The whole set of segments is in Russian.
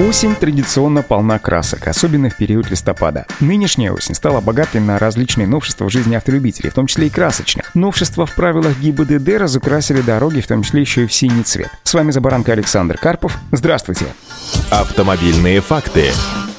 Осень традиционно полна красок, особенно в период листопада. Нынешняя осень стала богатой на различные новшества в жизни автолюбителей, в том числе и красочных. Новшества в правилах ГИБДД разукрасили дороги, в том числе еще и в синий цвет. С вами «За баранкой» Александр Карпов. Здравствуйте. Автомобильные факты.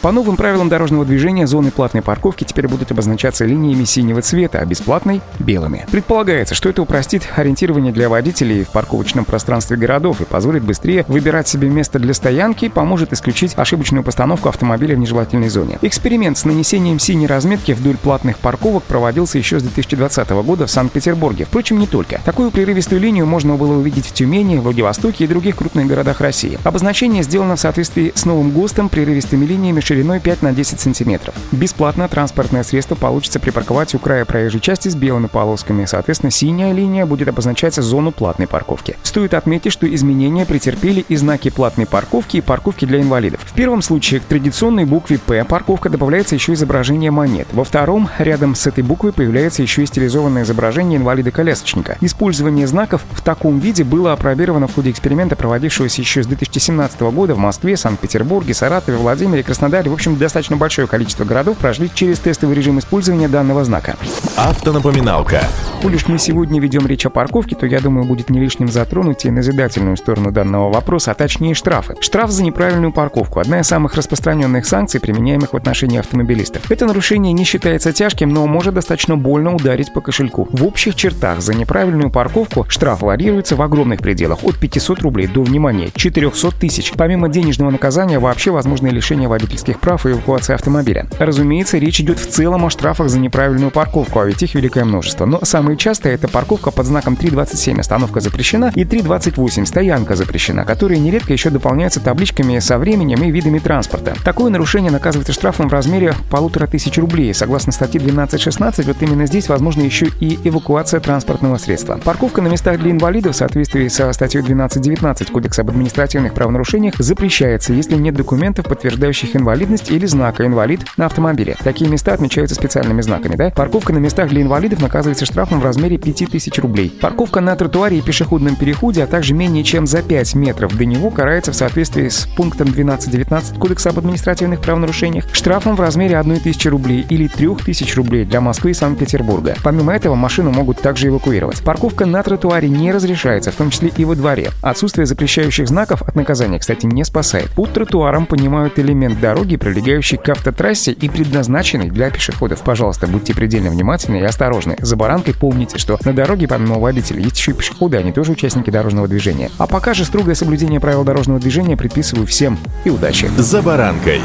По новым правилам дорожного движения зоны платной парковки теперь будут обозначаться линиями синего цвета, а бесплатной — белыми. Предполагается, что это упростит ориентирование для водителей в парковочном пространстве городов и позволит быстрее выбирать себе место для стоянки и поможет исключить ошибочную постановку автомобиля в нежелательной зоне. Эксперимент с нанесением синей разметки вдоль платных парковок проводился еще с 2020 года в Санкт-Петербурге. Впрочем, не только. Такую прерывистую линию можно было увидеть в Тюмени, Владивостоке и других крупных городах России. Обозначение сделано в соответствии с новым ГОСТом прерывистыми линиями шириной 5 на 10 сантиметров. Бесплатно транспортное средство получится припарковать у края проезжей части с белыми полосками. Соответственно, синяя линия будет обозначать зону платной парковки. Стоит отметить, что изменения претерпели и знаки платной парковки и парковки для инвалидов. В первом случае к традиционной букве «П» парковка добавляется еще изображение монет. Во втором, рядом с этой буквой появляется еще и стилизованное изображение инвалида-колясочника. Использование знаков в таком виде было опробировано в ходе эксперимента, проводившегося еще с 2017 года в Москве, Санкт-Петербурге, Саратове, Владимире, Краснодаре в общем, достаточно большое количество городов прошли через тестовый режим использования данного знака. Автонапоминалка. Коль уж мы сегодня ведем речь о парковке, то я думаю, будет не лишним затронуть и назидательную сторону данного вопроса, а точнее штрафы. Штраф за неправильную парковку – одна из самых распространенных санкций, применяемых в отношении автомобилистов. Это нарушение не считается тяжким, но может достаточно больно ударить по кошельку. В общих чертах за неправильную парковку штраф варьируется в огромных пределах – от 500 рублей до, внимания, 400 тысяч. Помимо денежного наказания, вообще возможно лишение водительских водительских прав и эвакуации автомобиля. Разумеется, речь идет в целом о штрафах за неправильную парковку, а ведь их великое множество. Но самые частые это парковка под знаком 3.27 «Остановка запрещена» и 3.28 «Стоянка запрещена», которые нередко еще дополняются табличками со временем и видами транспорта. Такое нарушение наказывается штрафом в размере полутора тысяч рублей. Согласно статье 12.16, вот именно здесь возможно еще и эвакуация транспортного средства. Парковка на местах для инвалидов в соответствии со статьей 12.19 Кодекса об административных правонарушениях запрещается, если нет документов, подтверждающих инвалидность инвалидность или знака «инвалид» на автомобиле. Такие места отмечаются специальными знаками, да? Парковка на местах для инвалидов наказывается штрафом в размере 5000 рублей. Парковка на тротуаре и пешеходном переходе, а также менее чем за 5 метров до него карается в соответствии с пунктом 12.19 Кодекса об административных правонарушениях штрафом в размере 1000 рублей или 3000 рублей для Москвы и Санкт-Петербурга. Помимо этого, машину могут также эвакуировать. Парковка на тротуаре не разрешается, в том числе и во дворе. Отсутствие запрещающих знаков от наказания, кстати, не спасает. Под тротуаром понимают элемент дороги, дороги, прилегающей к автотрассе и предназначенной для пешеходов. Пожалуйста, будьте предельно внимательны и осторожны. За баранкой помните, что на дороге помимо водителей есть еще и пешеходы, они тоже участники дорожного движения. А пока же строгое соблюдение правил дорожного движения предписываю всем и удачи. За баранкой.